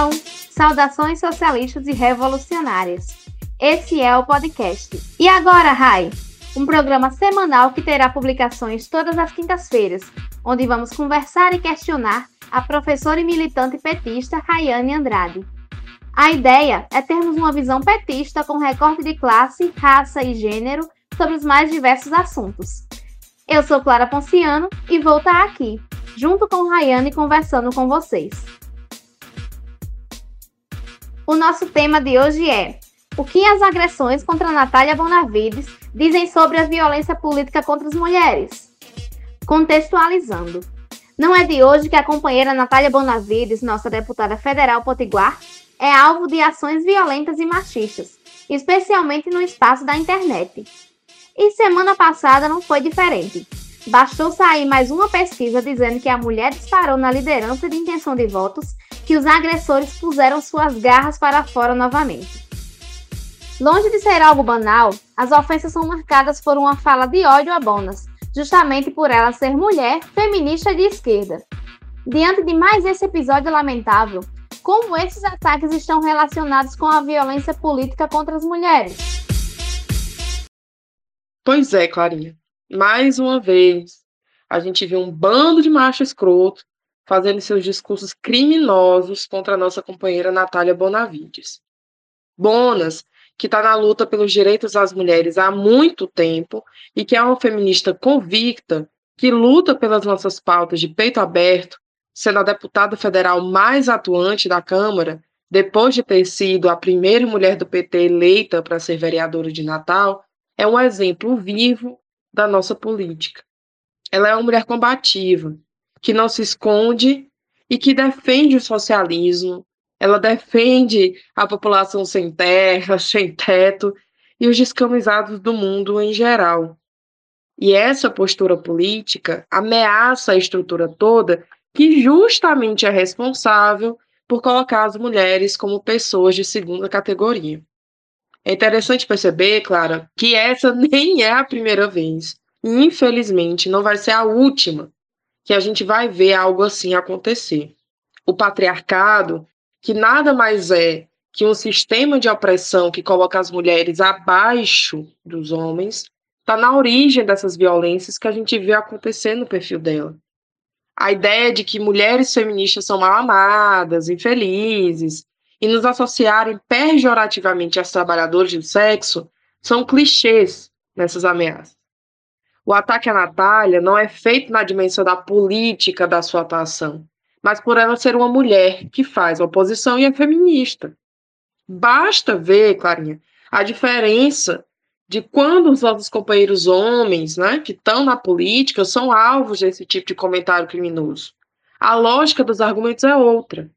pessoal! Saudações socialistas e revolucionárias. Esse é o podcast. E agora, Rai? Um programa semanal que terá publicações todas as quintas-feiras, onde vamos conversar e questionar a professora e militante petista Rayane Andrade. A ideia é termos uma visão petista com recorte de classe, raça e gênero sobre os mais diversos assuntos. Eu sou Clara Ponciano e vou estar aqui, junto com Rayane, conversando com vocês. O nosso tema de hoje é o que as agressões contra Natália Bonavides dizem sobre a violência política contra as mulheres. Contextualizando. Não é de hoje que a companheira Natália Bonavides, nossa deputada federal potiguar, é alvo de ações violentas e machistas, especialmente no espaço da internet. E semana passada não foi diferente. Bastou sair mais uma pesquisa dizendo que a mulher disparou na liderança de intenção de votos que os agressores puseram suas garras para fora novamente. Longe de ser algo banal, as ofensas são marcadas por uma fala de ódio a Bonas, justamente por ela ser mulher, feminista de esquerda. Diante de mais esse episódio lamentável, como esses ataques estão relacionados com a violência política contra as mulheres? Pois é, Clarinha. Mais uma vez, a gente viu um bando de macho escroto fazendo seus discursos criminosos contra a nossa companheira Natália Bonavides. Bonas, que está na luta pelos direitos das mulheres há muito tempo e que é uma feminista convicta, que luta pelas nossas pautas de peito aberto, sendo a deputada federal mais atuante da Câmara, depois de ter sido a primeira mulher do PT eleita para ser vereadora de Natal, é um exemplo vivo da nossa política. Ela é uma mulher combativa, que não se esconde e que defende o socialismo. Ela defende a população sem terra, sem teto e os descamisados do mundo em geral. E essa postura política ameaça a estrutura toda que justamente é responsável por colocar as mulheres como pessoas de segunda categoria. É interessante perceber, Clara, que essa nem é a primeira vez. E, infelizmente, não vai ser a última que a gente vai ver algo assim acontecer. O patriarcado, que nada mais é que um sistema de opressão que coloca as mulheres abaixo dos homens, está na origem dessas violências que a gente vê acontecer no perfil dela. A ideia de que mulheres feministas são mal amadas, infelizes, e nos associarem pejorativamente às trabalhadoras do sexo são clichês nessas ameaças. O ataque à Natália não é feito na dimensão da política da sua atuação, mas por ela ser uma mulher que faz oposição e é feminista. Basta ver, Clarinha, a diferença de quando os nossos companheiros homens, né, que estão na política, são alvos desse tipo de comentário criminoso. A lógica dos argumentos é outra.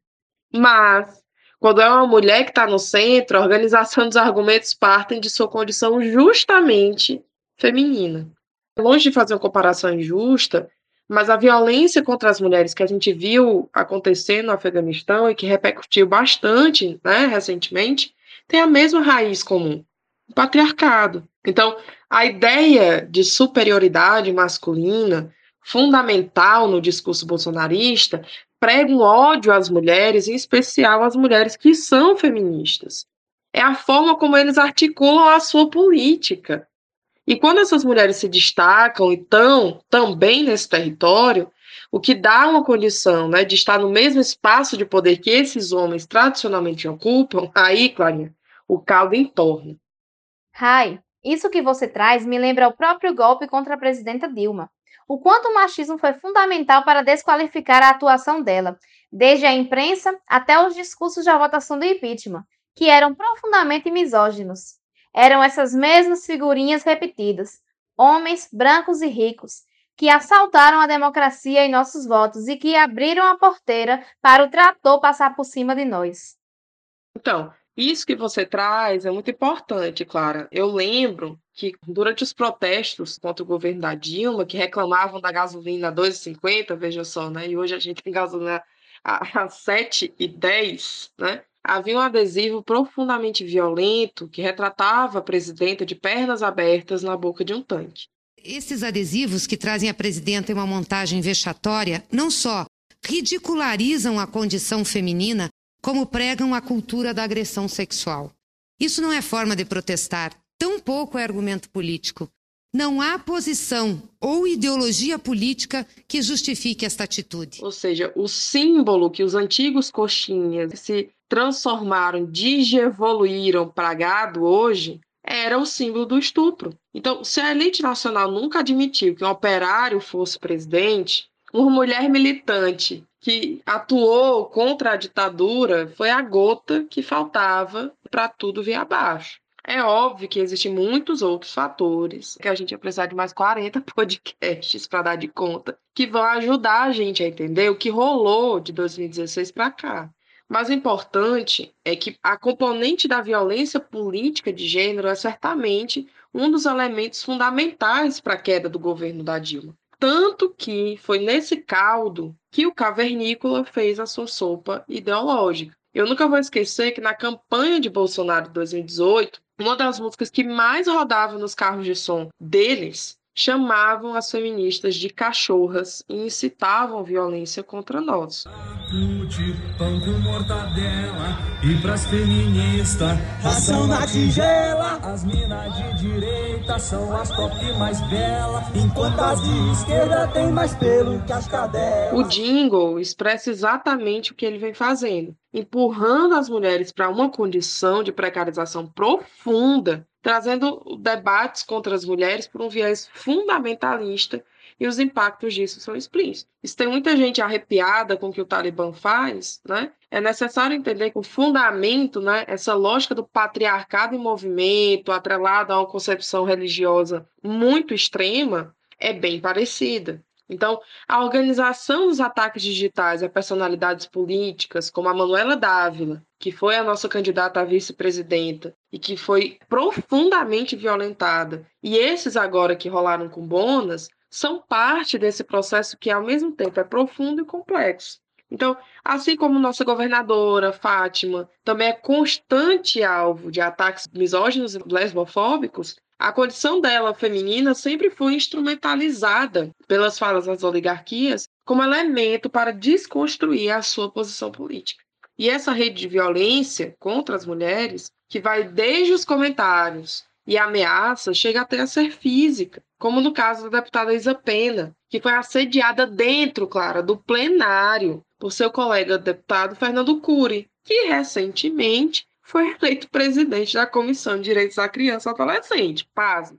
Mas, quando é uma mulher que está no centro, a organização dos argumentos partem de sua condição justamente feminina longe de fazer uma comparação injusta, mas a violência contra as mulheres que a gente viu acontecer no Afeganistão e que repercutiu bastante né, recentemente, tem a mesma raiz comum, o patriarcado. Então, a ideia de superioridade masculina, fundamental no discurso bolsonarista, prega um ódio às mulheres, em especial às mulheres que são feministas. É a forma como eles articulam a sua política. E quando essas mulheres se destacam e estão também nesse território, o que dá uma condição né, de estar no mesmo espaço de poder que esses homens tradicionalmente ocupam, aí, Clarinha, o caldo entorna. Rai, isso que você traz me lembra o próprio golpe contra a presidenta Dilma. O quanto o machismo foi fundamental para desqualificar a atuação dela, desde a imprensa até os discursos da votação do impeachment, que eram profundamente misóginos. Eram essas mesmas figurinhas repetidas, homens brancos e ricos, que assaltaram a democracia e nossos votos e que abriram a porteira para o trator passar por cima de nós. Então, isso que você traz é muito importante, Clara. Eu lembro que durante os protestos contra o governo da Dilma, que reclamavam da gasolina a 2,50, veja só, né? E hoje a gente tem gasolina a 7,10, né? Havia um adesivo profundamente violento que retratava a presidenta de pernas abertas na boca de um tanque. Esses adesivos que trazem a presidenta em uma montagem vexatória não só ridicularizam a condição feminina, como pregam a cultura da agressão sexual. Isso não é forma de protestar, tampouco é argumento político. Não há posição ou ideologia política que justifique esta atitude. Ou seja, o símbolo que os antigos coxinhas se transformaram, digievoluíram para gado hoje, era o símbolo do estupro. Então, se a elite nacional nunca admitiu que um operário fosse presidente, uma mulher militante que atuou contra a ditadura foi a gota que faltava para tudo vir abaixo. É óbvio que existem muitos outros fatores, que a gente vai precisar de mais 40 podcasts para dar de conta, que vão ajudar a gente a entender o que rolou de 2016 para cá. Mas o importante é que a componente da violência política de gênero é certamente um dos elementos fundamentais para a queda do governo da Dilma. Tanto que foi nesse caldo que o cavernícola fez a sua sopa ideológica. Eu nunca vou esquecer que na campanha de Bolsonaro de 2018, uma das músicas que mais rodava nos carros de som deles chamavam as feministas de cachorras e incitavam violência contra nós. pão com mortadela e pras feministas ração na tigela. As minas de direita são as top mais belas, enquanto as de esquerda tem mais pelo que as cadelas. O jingle expressa exatamente o que ele vem fazendo, empurrando as mulheres para uma condição de precarização profunda trazendo debates contra as mulheres por um viés fundamentalista e os impactos disso são explícitos. Se tem muita gente arrepiada com o que o Talibã faz, né? É necessário entender que o fundamento, né, essa lógica do patriarcado em movimento, atrelada a uma concepção religiosa muito extrema, é bem parecida. Então, a organização dos ataques digitais a personalidades políticas, como a Manuela Dávila, que foi a nossa candidata a vice-presidenta e que foi profundamente violentada, e esses agora que rolaram com Bonas, são parte desse processo que, ao mesmo tempo, é profundo e complexo. Então, assim como nossa governadora, Fátima, também é constante alvo de ataques misóginos e lesbofóbicos, a condição dela feminina sempre foi instrumentalizada pelas falas das oligarquias como elemento para desconstruir a sua posição política. E essa rede de violência contra as mulheres, que vai desde os comentários e ameaças, chega até a ser física, como no caso da deputada Isa Pena, que foi assediada dentro, claro, do plenário por seu colega deputado Fernando Cury, que recentemente foi eleito presidente da Comissão de Direitos da Criança e Adolescente. Paz.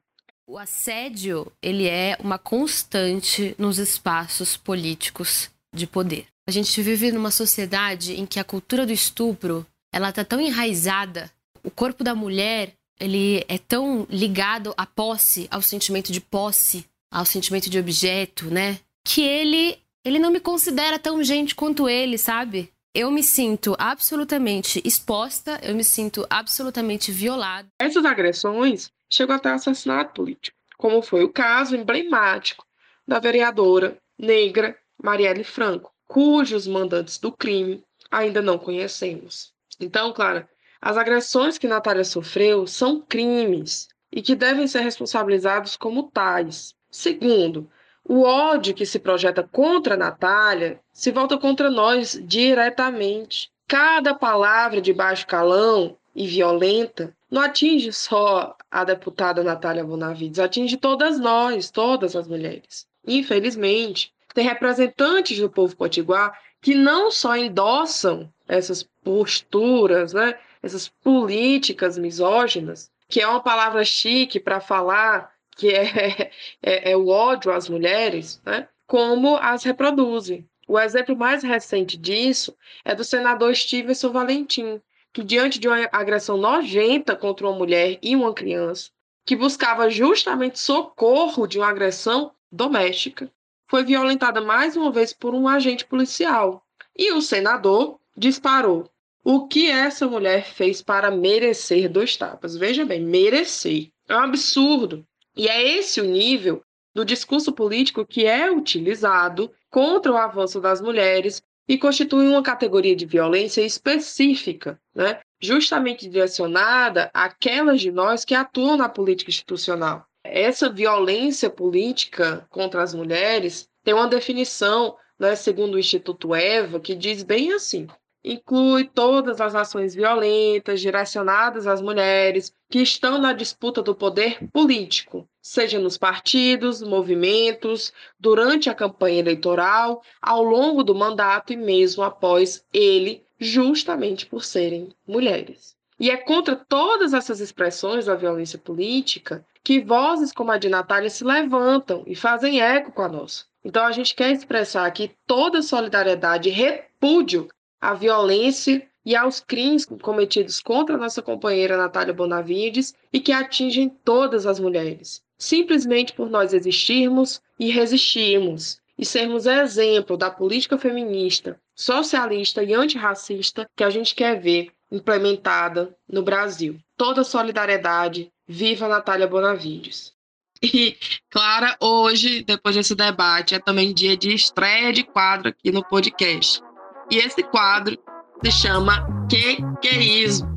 O assédio, ele é uma constante nos espaços políticos de poder. A gente vive numa sociedade em que a cultura do estupro, ela tá tão enraizada. O corpo da mulher, ele é tão ligado à posse, ao sentimento de posse, ao sentimento de objeto, né? Que ele ele não me considera tão gente quanto ele, sabe? eu me sinto absolutamente exposta, eu me sinto absolutamente violada. Essas agressões chegam até assassinato político, como foi o caso emblemático da vereadora negra Marielle Franco, cujos mandantes do crime ainda não conhecemos. Então, claro, as agressões que Natália sofreu são crimes e que devem ser responsabilizados como tais. Segundo, o ódio que se projeta contra Natália se volta contra nós diretamente. Cada palavra de baixo calão e violenta não atinge só a deputada Natália Bonavides, atinge todas nós, todas as mulheres. Infelizmente, tem representantes do povo potiguar que não só endossam essas posturas, né, essas políticas misóginas, que é uma palavra chique para falar que é, é, é o ódio às mulheres, né? como as reproduzem. O exemplo mais recente disso é do senador Stevenson Valentim, que, diante de uma agressão nojenta contra uma mulher e uma criança, que buscava justamente socorro de uma agressão doméstica, foi violentada mais uma vez por um agente policial. E o senador disparou. O que essa mulher fez para merecer dois tapas? Veja bem, merecer. É um absurdo. E é esse o nível do discurso político que é utilizado contra o avanço das mulheres e constitui uma categoria de violência específica, né? justamente direcionada àquelas de nós que atuam na política institucional. Essa violência política contra as mulheres tem uma definição, né, segundo o Instituto EVA, que diz bem assim: inclui todas as ações violentas direcionadas às mulheres que estão na disputa do poder político, seja nos partidos, movimentos, durante a campanha eleitoral, ao longo do mandato e mesmo após ele, justamente por serem mulheres. E é contra todas essas expressões da violência política que vozes como a de Natália se levantam e fazem eco com a nossa. Então a gente quer expressar aqui toda solidariedade e repúdio à violência e aos crimes cometidos contra nossa companheira Natália Bonavides e que atingem todas as mulheres, simplesmente por nós existirmos e resistirmos e sermos exemplo da política feminista, socialista e antirracista que a gente quer ver implementada no Brasil. Toda solidariedade, viva Natália Bonavides. E, Clara, hoje, depois desse debate, é também dia de estreia de quadro aqui no podcast. E esse quadro se chama Que Querismo.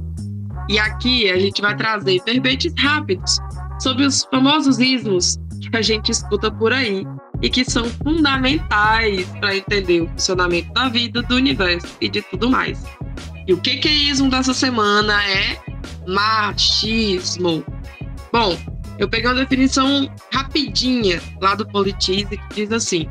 E aqui a gente vai trazer verbetes rápidos sobre os famosos ismos que a gente escuta por aí e que são fundamentais para entender o funcionamento da vida, do universo e de tudo mais. E o que, que é dessa semana é machismo. Bom, eu peguei uma definição rapidinha lá do Politize que diz assim: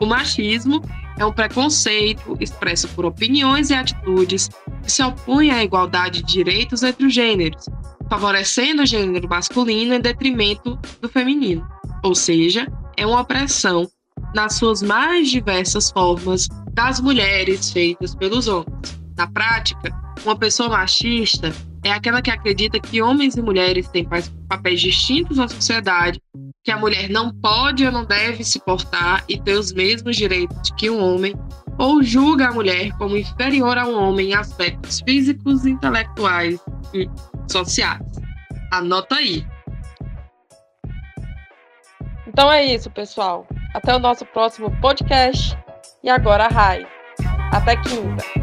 o machismo é um preconceito expresso por opiniões e atitudes que se opõem à igualdade de direitos entre os gêneros, favorecendo o gênero masculino em detrimento do feminino. Ou seja, é uma opressão nas suas mais diversas formas das mulheres feitas pelos homens. Na prática, uma pessoa machista é aquela que acredita que homens e mulheres têm papéis distintos na sociedade que a mulher não pode ou não deve se portar e ter os mesmos direitos que um homem, ou julga a mulher como inferior a um homem em aspectos físicos, intelectuais e sociais. Anota aí. Então é isso, pessoal. Até o nosso próximo podcast. E agora, Rai. Até quinta.